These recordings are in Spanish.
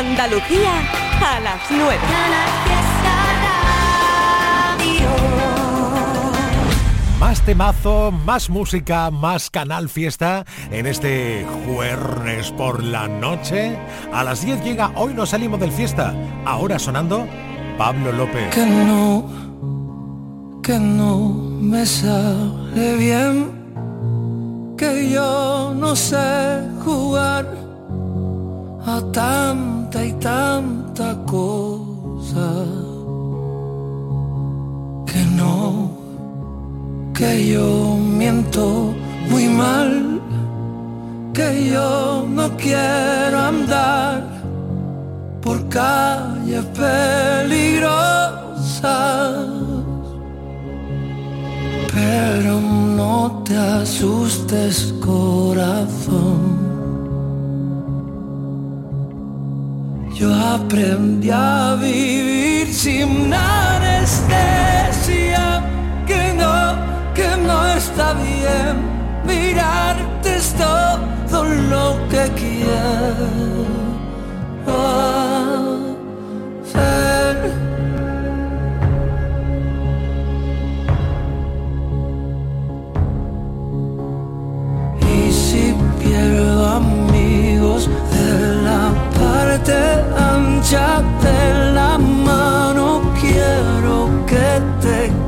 Andalucía a las 9. Más temazo, más música, más canal fiesta en este jueves por la noche. A las 10 llega Hoy no salimos del fiesta. Ahora sonando Pablo López. Que no, que no me sale bien. Que yo no sé jugar a tanta y tanta cosa que no, que yo miento muy mal, que yo no quiero andar por calles peligrosas. Pero no te asustes corazón Yo aprendí a vivir sin anestesia, que no, que no está bien. Mirarte es todo lo que quiero hacer. Y si pierdo amigos de la parte ancha de la mano quiero que te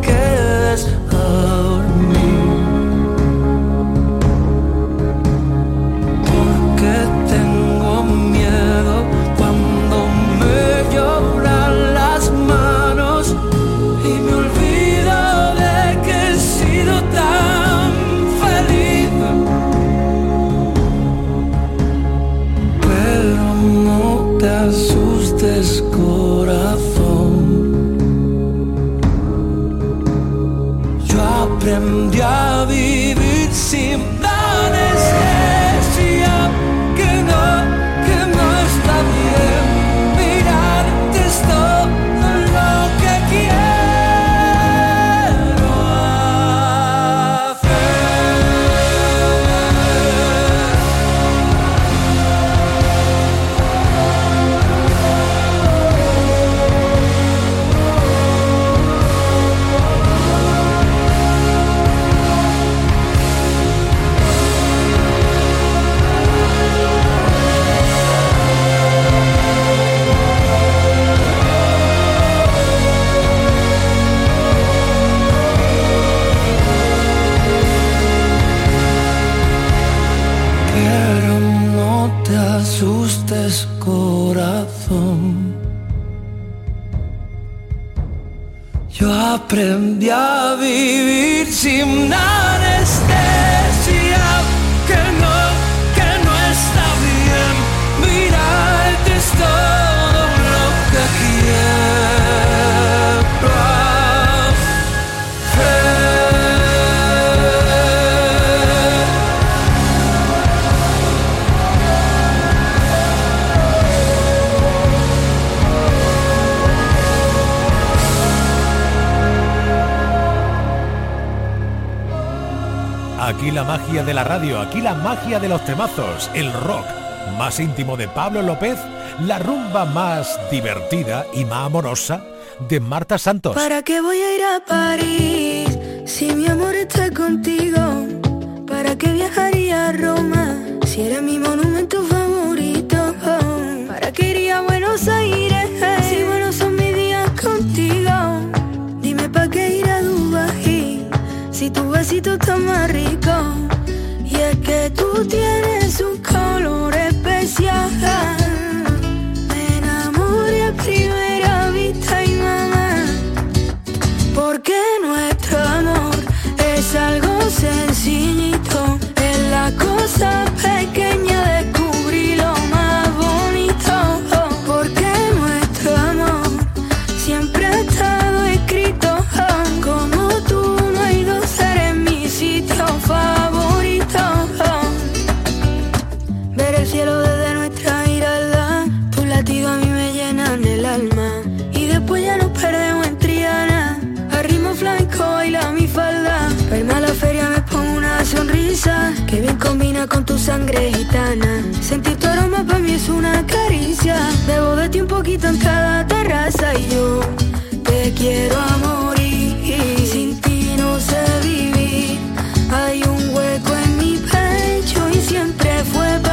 de la radio, aquí la magia de los temazos, el rock más íntimo de Pablo López, la rumba más divertida y más amorosa de Marta Santos. ¿Para qué voy a ir a París si mi amor está contigo? ¿Para qué viajaría a Roma si eres mi monumento favorito? ¿Para qué iría a Buenos Aires si buenos son mis días contigo? Dime para qué ir a Dubai si tu besito está más rico. Tú tienes un color especial. Me enamoré a primera vista y mamá. Porque nuestro amor es algo sencillito. Es la cosa pequeña combina con tu sangre gitana. Sentir tu aroma para mí es una caricia, debo poquito en cada terraza y yo te quiero amor y sin ti no sé vivir. Hay un hueco en mi pecho y siempre fue para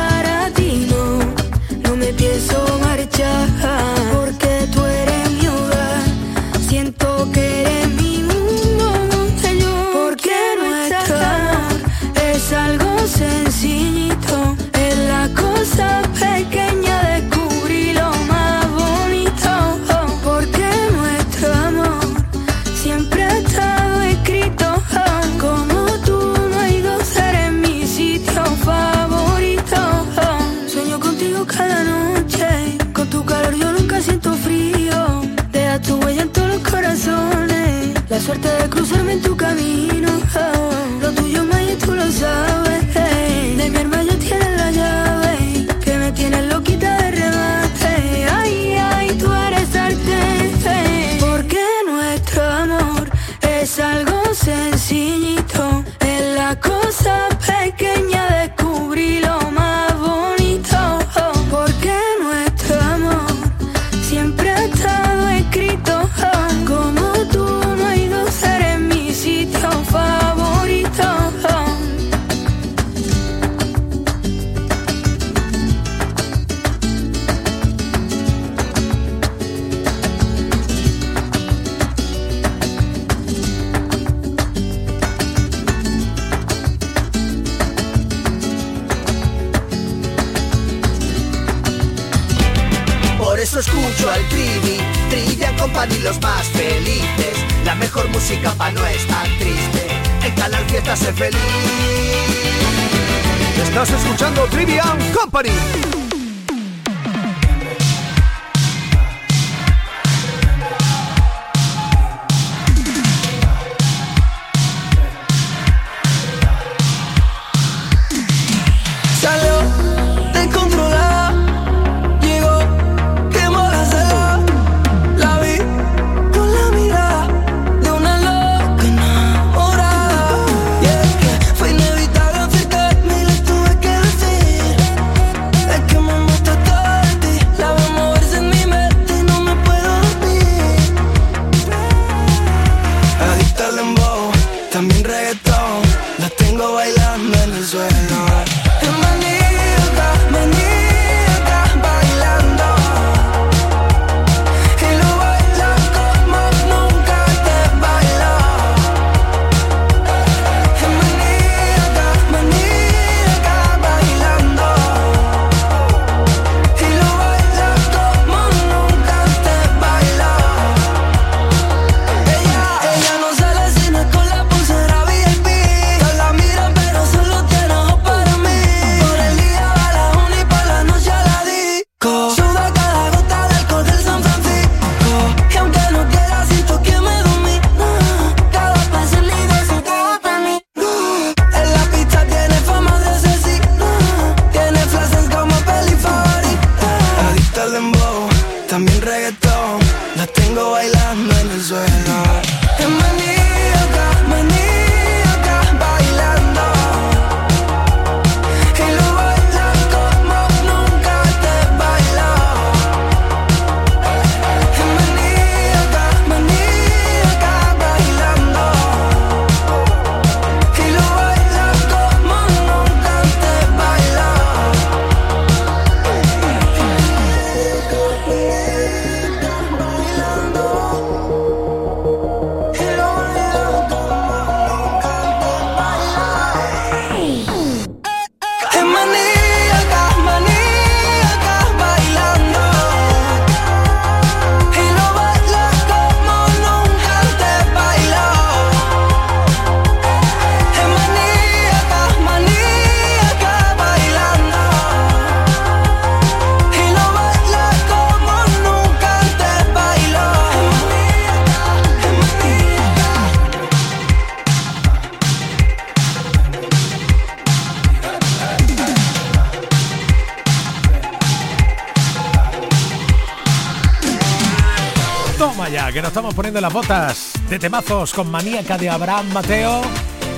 de las botas de temazos con maníaca de Abraham Mateo.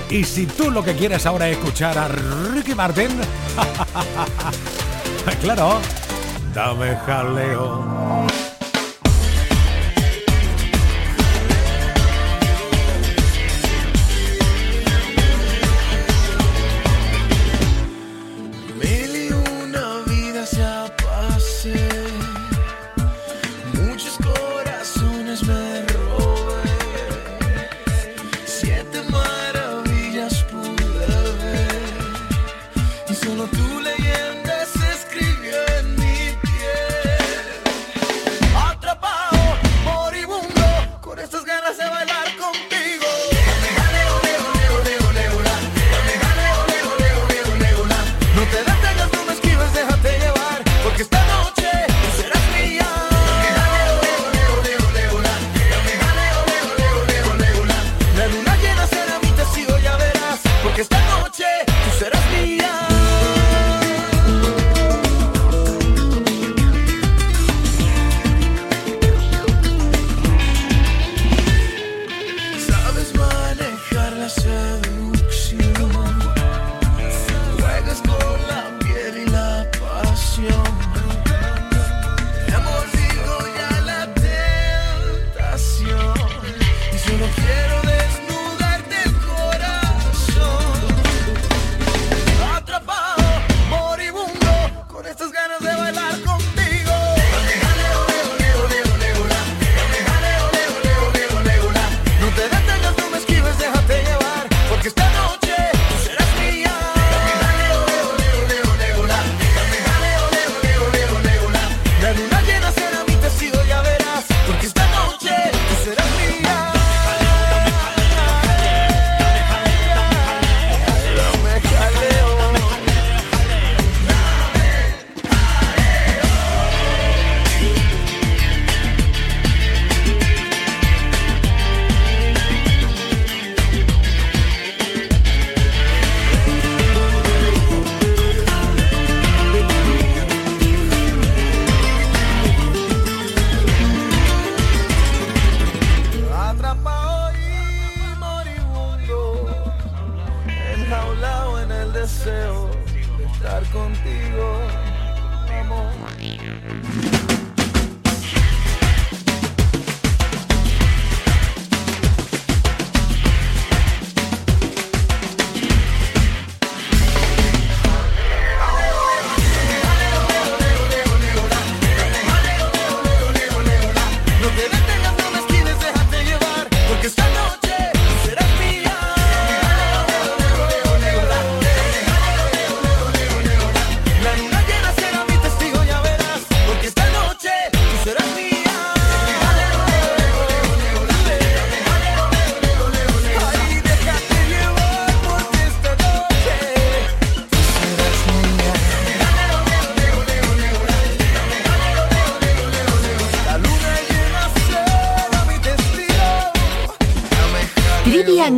Y si tú lo que quieres ahora es escuchar a Ricky Martin, claro, dame jaleo.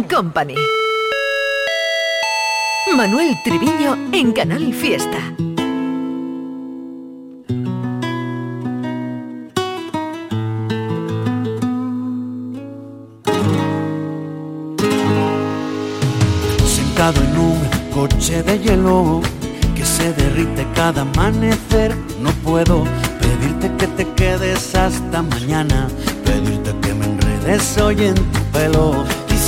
Company. Manuel Triviño en Canal Fiesta. Sentado en un coche de hielo que se derrite cada amanecer, no puedo pedirte que te quedes hasta mañana, pedirte que me enredes hoy en tu pelo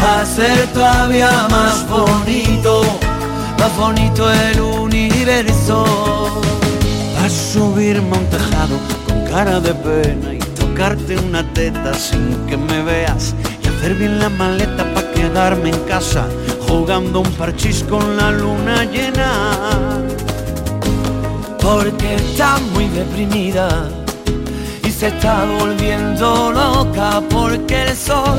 a ser todavía más bonito, más bonito el universo. A subirme a un tejado con cara de pena y tocarte una teta sin que me veas y hacer bien la maleta para quedarme en casa jugando un parchís con la luna llena. Porque está muy deprimida y se está volviendo loca porque el sol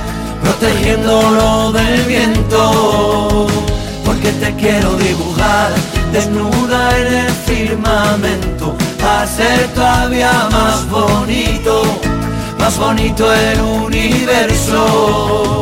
protegiéndolo del viento. Porque te quiero dibujar desnuda en el firmamento, hacer todavía más bonito más bonito el universo.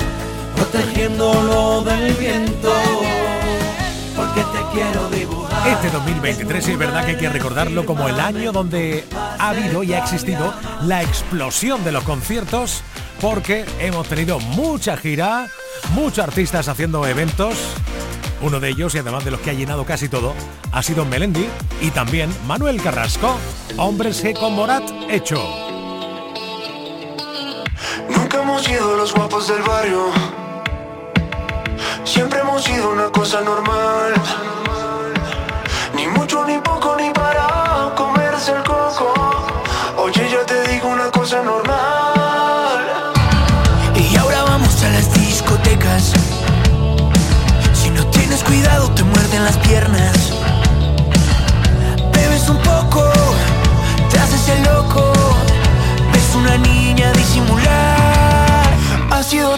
protegiéndolo del viento. Porque te quiero dibujar. Este 2023 es verdad que hay que recordarlo como el año donde ha habido y ha existido la explosión de los conciertos porque hemos tenido mucha gira, muchos artistas haciendo eventos. Uno de ellos, y además de los que ha llenado casi todo, ha sido Melendi y también Manuel Carrasco, Hombres G con Morat hecho. Nunca hemos sido los guapos del barrio. Hemos sido una cosa normal. Ni mucho, ni poco, ni para comerse el coco. Oye, ya te digo una cosa normal. Si no tienes cuidado te muerden las piernas. Bebes un poco, te haces el loco. Ves una niña disimular. Ha sido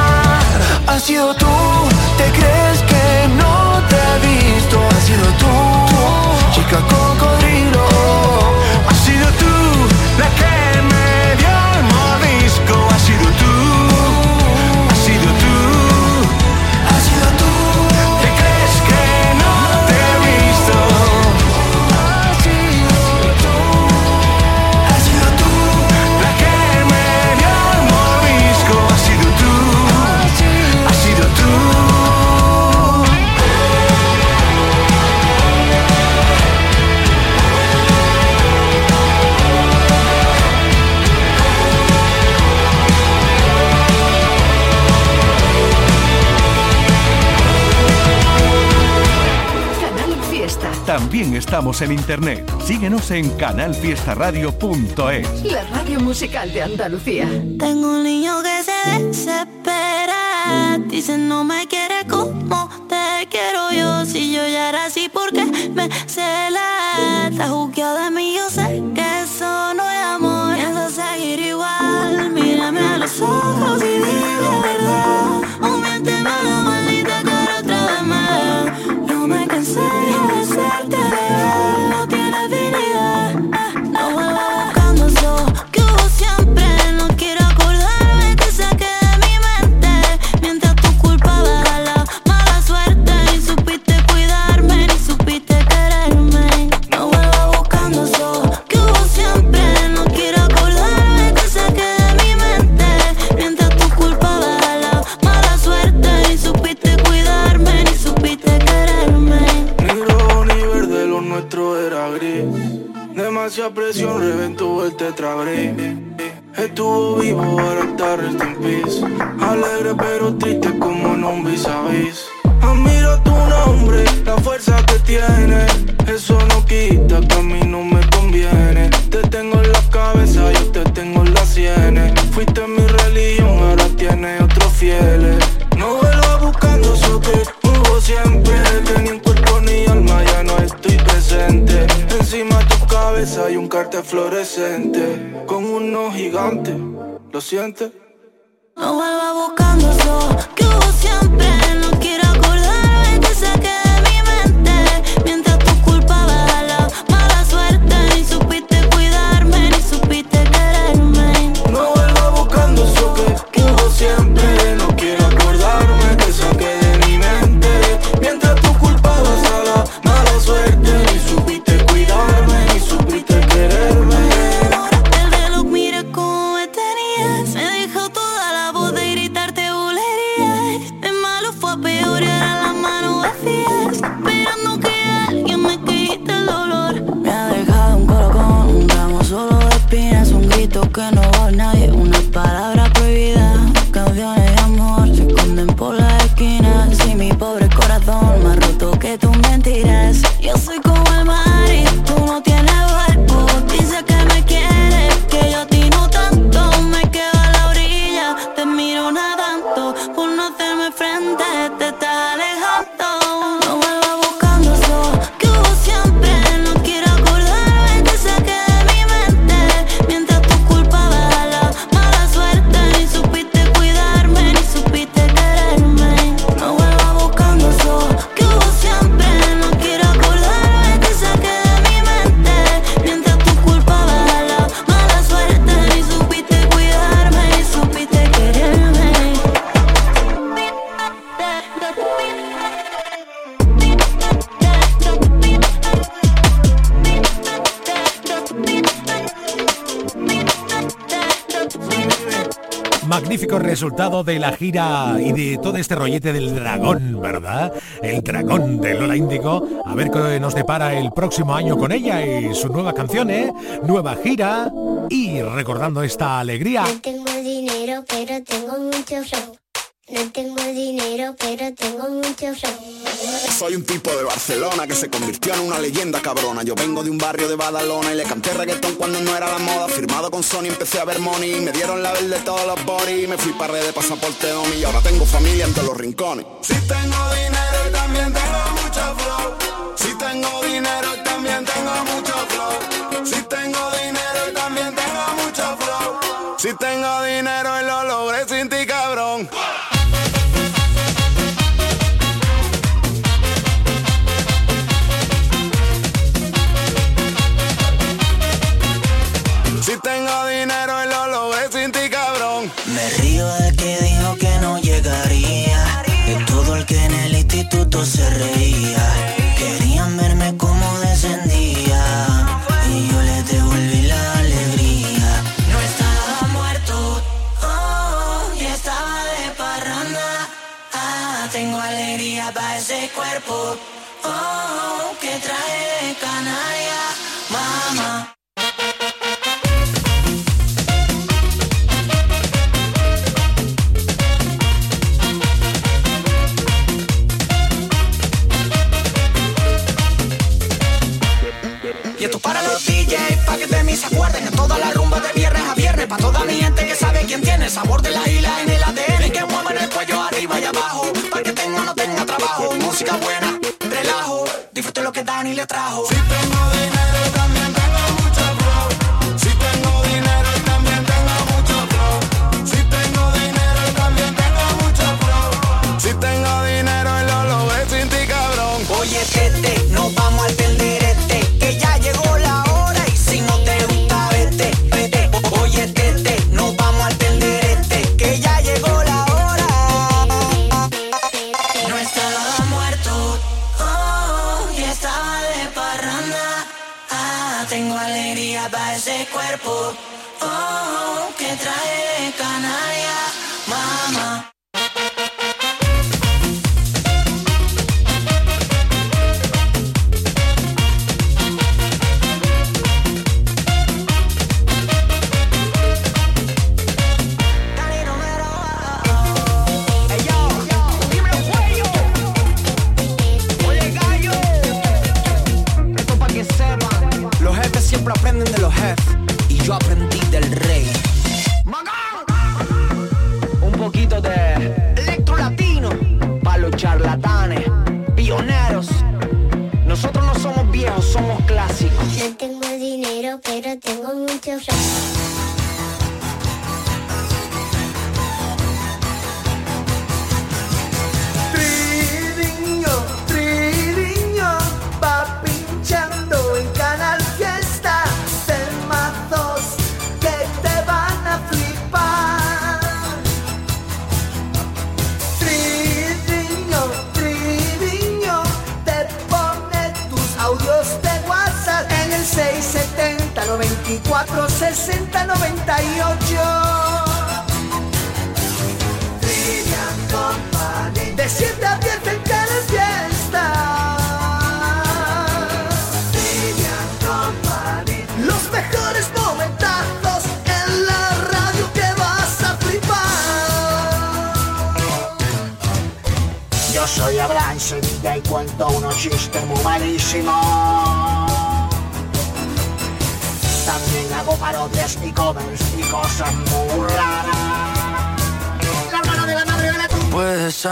Ha sido tú, te crees que no te he visto. Ha sido tú, chica cocodrilo. Ha sido tú la que También estamos en internet. Síguenos en canalfiestaradio.es. La radio musical de Andalucía. Tengo un niño que se desespera. Dice no me quiere como te quiero yo. Si yo ya era así, porque me cela? Está juzgado de mí, yo sé que eso no es amor. Pienso seguir igual. Mírame a los ojos y dime la verdad. Mira mucha presión reventó el tetrabric Estuvo vivo, ahora está rest Alegre pero triste como en un vis a vis. Admiro tu nombre, la fuerza que tiene. Eso no quita que a mí no me conviene Con unos gigantes, ¿lo sientes? No vuelvo buscando eso que hubo siempre resultado de la gira y de todo este rollete del dragón, ¿verdad? El dragón de Lola Índigo. A ver qué nos depara el próximo año con ella y su nueva canción, ¿eh? Nueva gira y recordando esta alegría. No tengo dinero, pero tengo mucho flow. No tengo dinero, pero tengo mucho. Soy un tipo de Barcelona que se convirtió en una leyenda cabrona. Yo vengo de un barrio de Badalona y le canté reggaetón cuando no era la moda. Firmado con Sony empecé a ver money. Me dieron la verde todos los body. Me fui para red de pasaporte Omi y ahora tengo familia en todos los rincones. Si tengo dinero y también tengo mucho flow. Si tengo dinero y también tengo mucho flow. Si tengo dinero y también tengo mucho flow. Si tengo dinero y lo logré sin ti cabrón. Se reía. Querían verme como descendía. Y yo les devolví la alegría. No estaba muerto, oh, y estaba de parranda. Ah, tengo alegría para ese cuerpo, oh, que trae de canaria, mamá. Sabor de la isla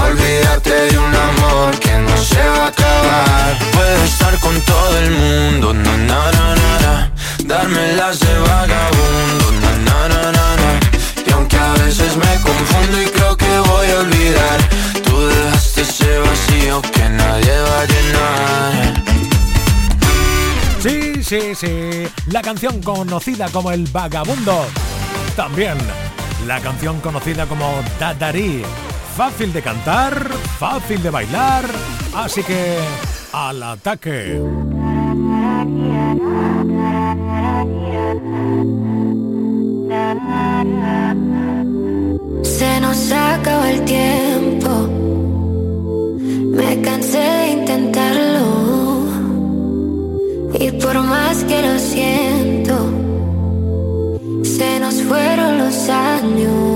A Olvidarte de un amor que no se va a acabar. Puedo estar con todo el mundo, na na na na na. Darme las de vagabundo, na na na na na. Y aunque a veces me confundo y creo que voy a olvidar, tú dejaste ese vacío que nadie va a llenar. Sí, sí, sí. La canción conocida como El Vagabundo. También la canción conocida como Dadarí. Fácil de cantar, fácil de bailar. Así que al ataque. Se nos acaba el tiempo. Me cansé de intentarlo. Y por más que lo siento, se nos fueron los años.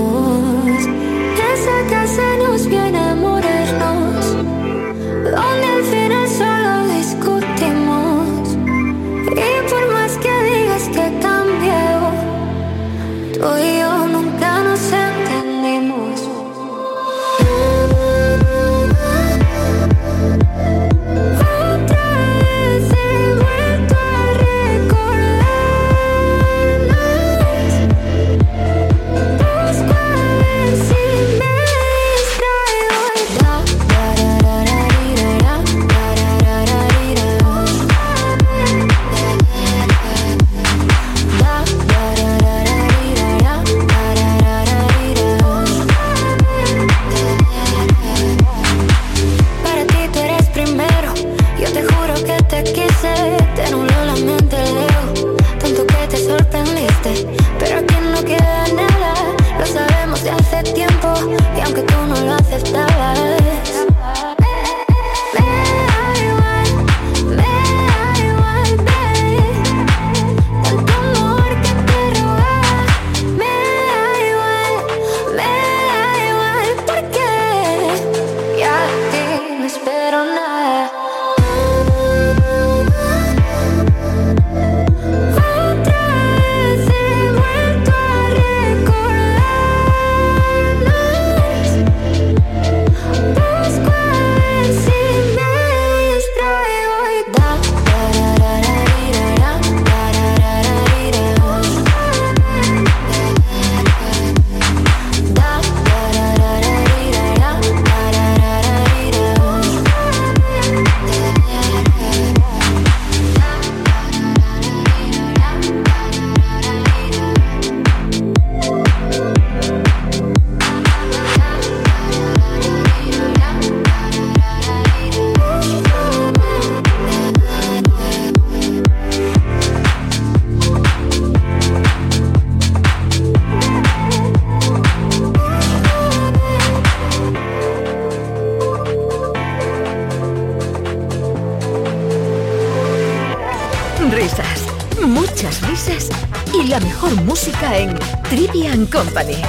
La mejor música en Trivian Company.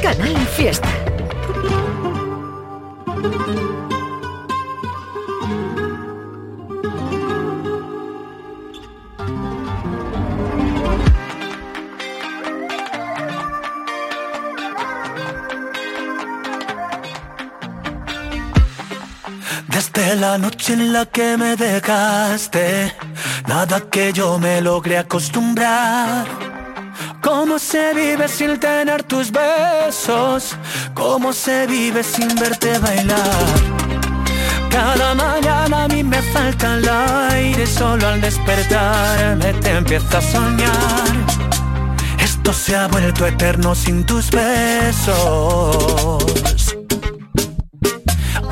Canal Fiesta. Desde la noche en la que me dejaste, nada que yo me logré acostumbrar. ¿Cómo se vive sin tener tus besos? ¿Cómo se vive sin verte bailar? Cada mañana a mí me falta el aire, solo al despertarme te empiezo a soñar. Esto se ha vuelto eterno sin tus besos.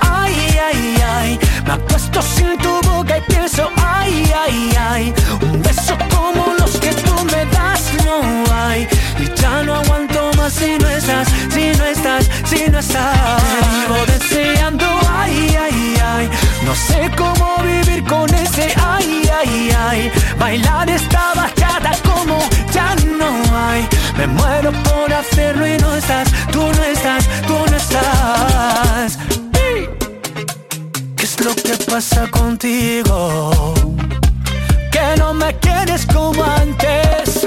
Ay, ay, ay, me acuesto sin tu boca y pienso, ay, ay, ay, si no estás, si no estás, si no estás. Vivo deseando, ay, ay, ay, no sé cómo vivir con ese, ay, ay, ay. Bailar esta bachata como ya no hay. Me muero por hacerlo y no estás, tú no estás, tú no estás. ¿Qué es lo que pasa contigo? Que no me quieres como antes.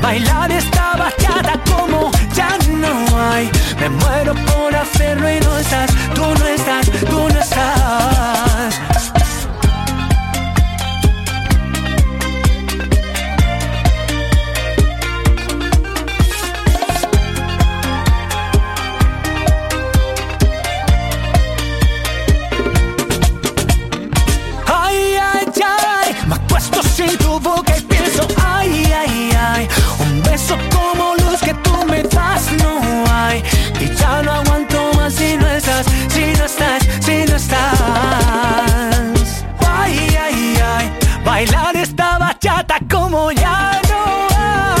Bailar esta bachata como ya no hay. Me muero por hacerlo y no estás, tú no estás, tú no estás. Estás. Ay, ay, ay, bailar esta bachata como ya no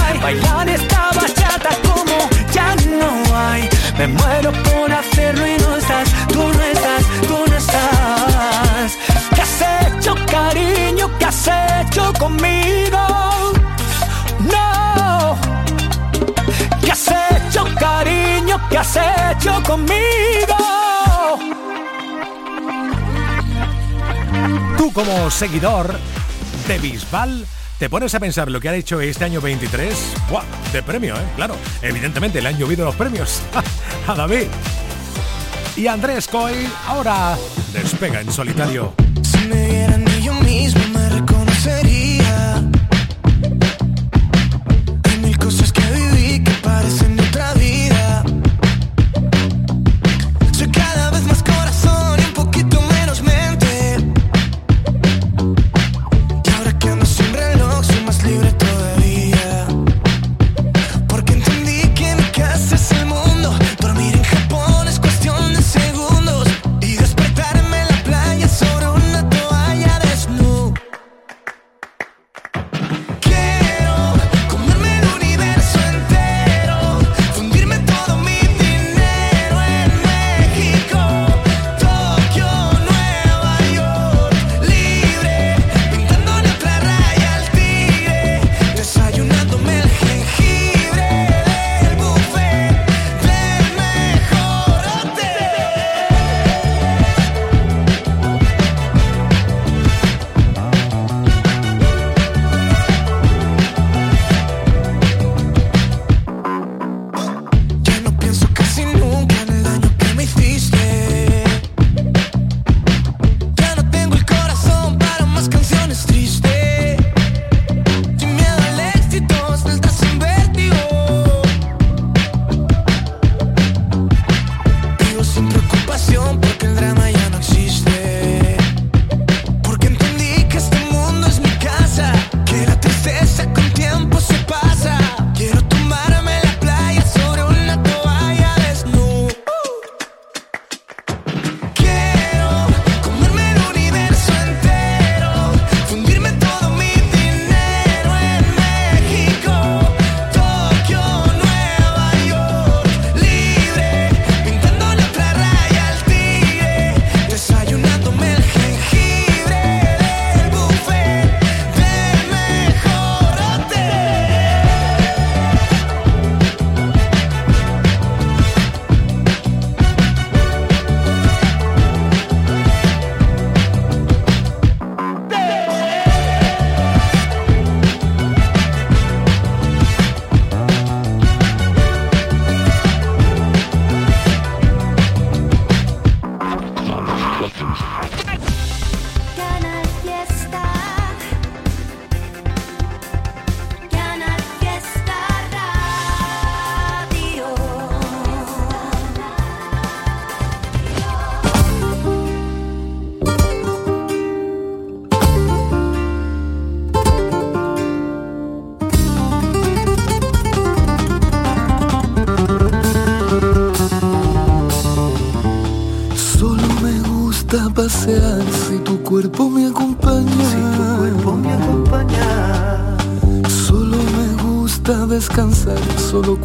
hay. Bailar esta bachata como ya no hay. Me muero por hacerlo y no estás, tú no estás, tú no estás. ¿Qué has hecho, cariño? ¿Qué has hecho conmigo? No. ¿Qué has hecho, cariño? ¿Qué has hecho conmigo? Como seguidor de Bisbal, ¿te pones a pensar lo que ha hecho este año 23? ¡Buah! De premio, ¿eh? Claro, evidentemente le han llovido los premios a David. Y Andrés Coy ahora despega en solitario.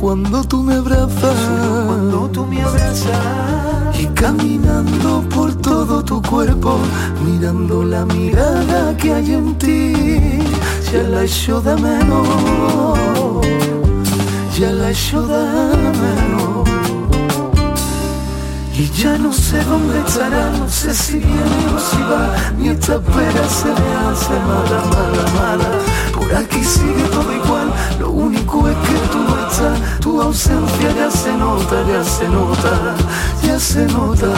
Cuando tú me abrazas. Solo cuando tú me abrazas. Y caminando por todo tu cuerpo, mirando la mirada que hay en ti, ya la echo de menos, ya la echo de menos. Y ya no sé dónde estará, no sé si viene o si va, ni esta espera se me hace mala, mala, mala. Por aquí sigue todo igual, ya se nota, ya se nota, ya se nota.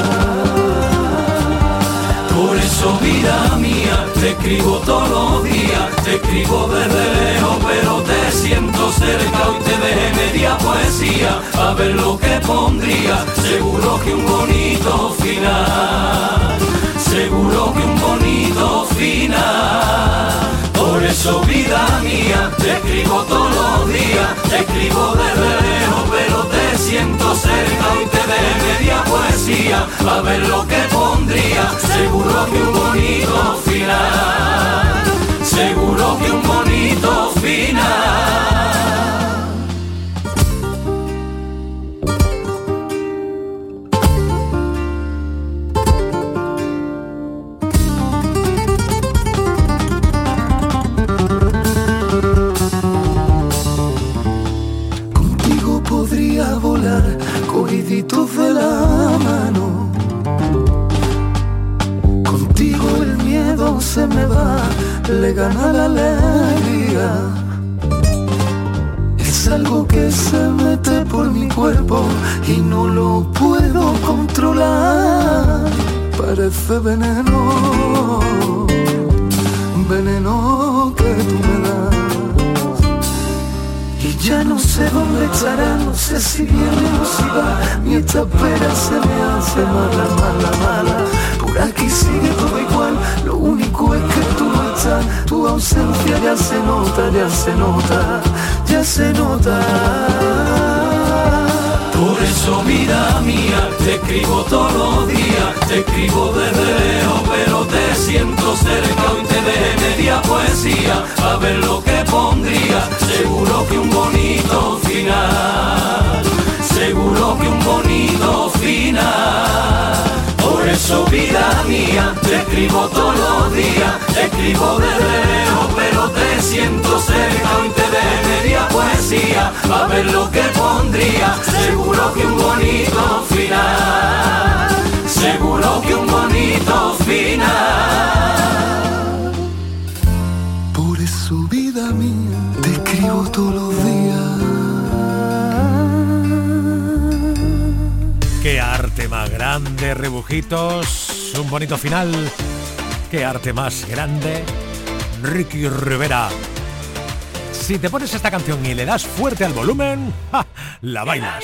Por eso vida mía, te escribo todos los días, te escribo desde lejos, pero te siento cerca y te dejé media poesía, a ver lo que pondría, seguro que un bonito final, seguro que un bonito final. Por eso vida mía, te escribo todos los días, te escribo desde lejos, pero te siento cerca y te dejé media poesía, a ver lo que pondría, seguro que un bonito final, seguro que un bonito final. Cogiditos de la mano. Contigo el miedo se me va, le gana la alegría. Es algo que se mete por mi cuerpo y no lo puedo controlar. Parece veneno, veneno que tú me das. Ya no sé dónde estará, no sé si viene o si va, ni esta espera se me hace mala, mala, mala. Por aquí sigue todo igual, lo único es que tú no estás, tu ausencia ya se nota, ya se nota, ya se nota. Por eso vida mía, te escribo todos los días, te escribo desde lejos, pero te siento cerca. Y te dejé media poesía, a ver lo que seguro que un bonito final, seguro que un bonito final. Por eso vida mía, te escribo todos los días, te escribo desde lejos, pero te siento cerca y te media poesía, a ver lo que pondría, seguro que un bonito final, seguro que un bonito final. Todos los días. Qué arte más grande, rebujitos. Un bonito final. Qué arte más grande. Ricky Rivera. Si te pones esta canción y le das fuerte al volumen, ¡ja! la bailas.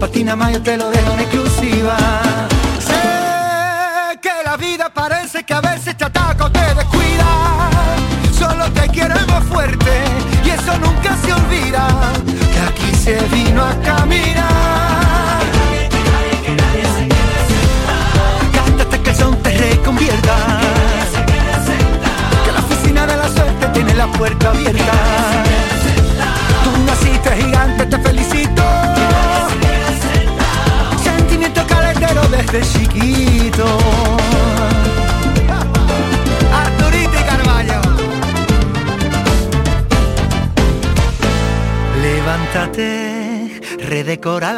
para ti nada más yo te lo dejo en exclusiva. Sé que la vida parece que a veces te ataca o te descuida.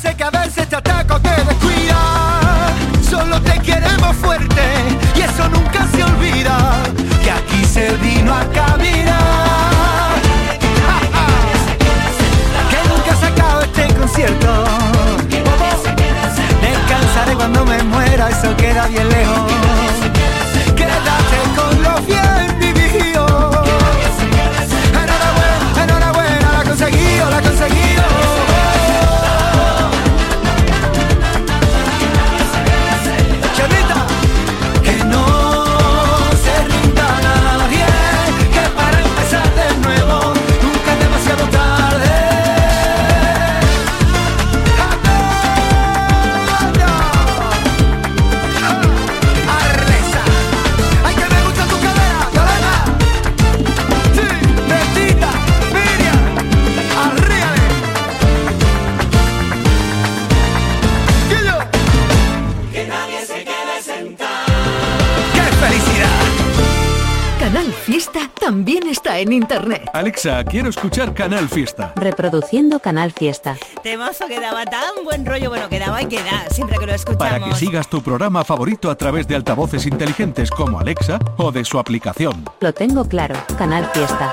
Parece que a veces te ataca o te descuida. Solo te queremos fuerte y eso nunca se olvida. Que aquí se vino a caminar. Que nunca se acaba este concierto. Descansaré cuando me muera, eso queda bien lejos. En internet. Alexa, quiero escuchar Canal Fiesta. Reproduciendo Canal Fiesta. Temazo que daba tan buen rollo, bueno, que daba y que da, siempre que lo escuchamos. Para que sigas tu programa favorito a través de altavoces inteligentes como Alexa o de su aplicación. Lo tengo claro. Canal Fiesta.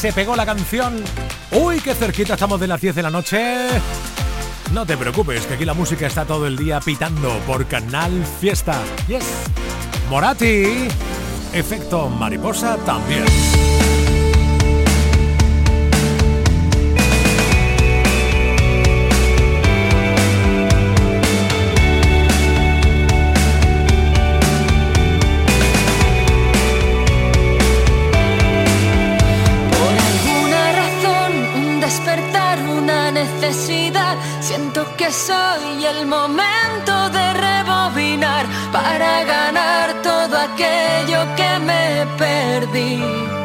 se pegó la canción. Uy, qué cerquita estamos de las 10 de la noche. No te preocupes, que aquí la música está todo el día pitando por Canal Fiesta. Yes. Morati. Efecto mariposa también. es hoy el momento de rebobinar para ganar todo aquello que me perdí.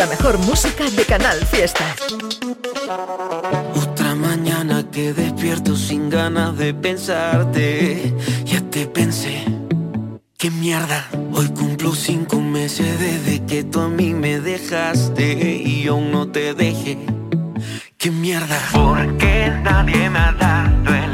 la mejor música de Canal Fiesta. Otra mañana que despierto sin ganas de pensarte. Ya te pensé. ¡Qué mierda! Hoy cumplo cinco meses desde que tú a mí me dejaste y aún no te dejé. ¡Qué mierda! Porque nadie me ha dado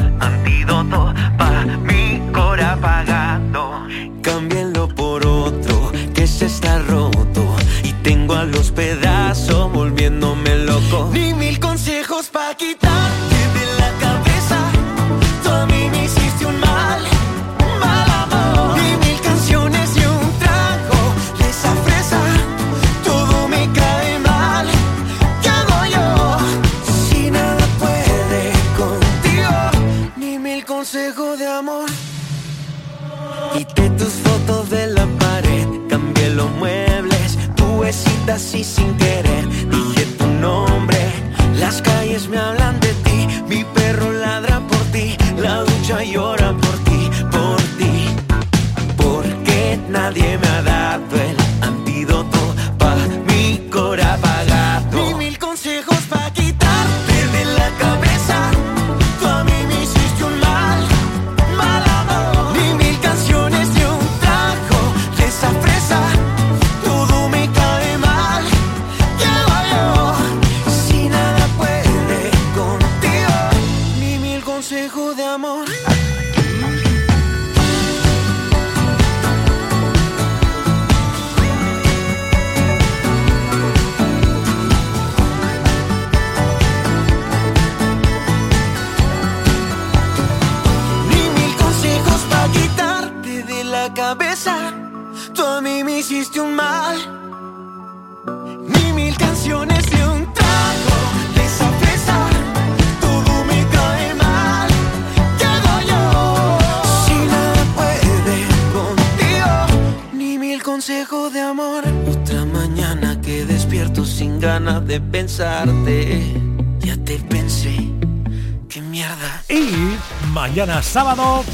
mañana sábado,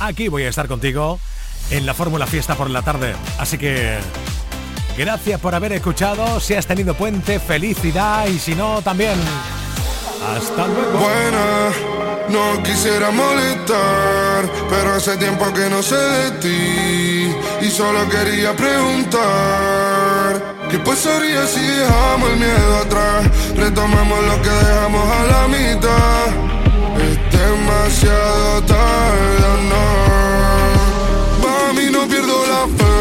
aquí voy a estar contigo en la Fórmula Fiesta por la tarde. Así que gracias por haber escuchado. Si has tenido puente, felicidad. Y si no, también. Hasta luego. Buena, no quisiera molestar, pero hace tiempo que no sé de ti y solo quería preguntar. ¿Qué pasaría si dejamos el miedo atrás? Retomamos lo que dejamos a la mitad. Demasiado tarde, no. Mami, no pierdo la fe.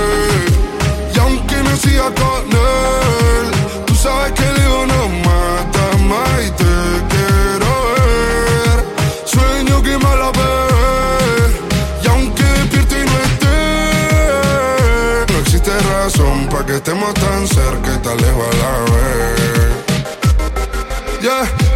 Y aunque no siga con él, tú sabes que el ego no mata más y te quiero ver. Sueño que me la ve. Y aunque despierto y no esté, no existe razón para que estemos tan cerca y tan lejos a la vez. Yeah,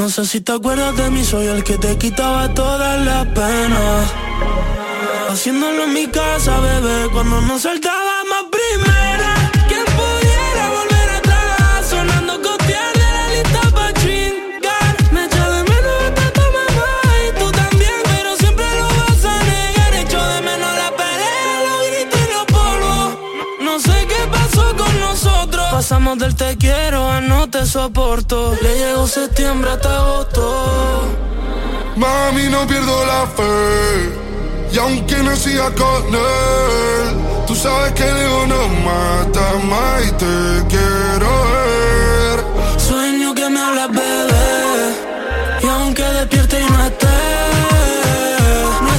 No sé si te acuerdas de mí, soy el que te quitaba todas las penas. Haciéndolo en mi casa, bebé, cuando nos saltábamos primera. Pasamos del te quiero a no te soporto. Le llegó septiembre hasta agosto. Mami, no pierdo la fe. Y aunque no siga con él, tú sabes que el no mata más y te quiero.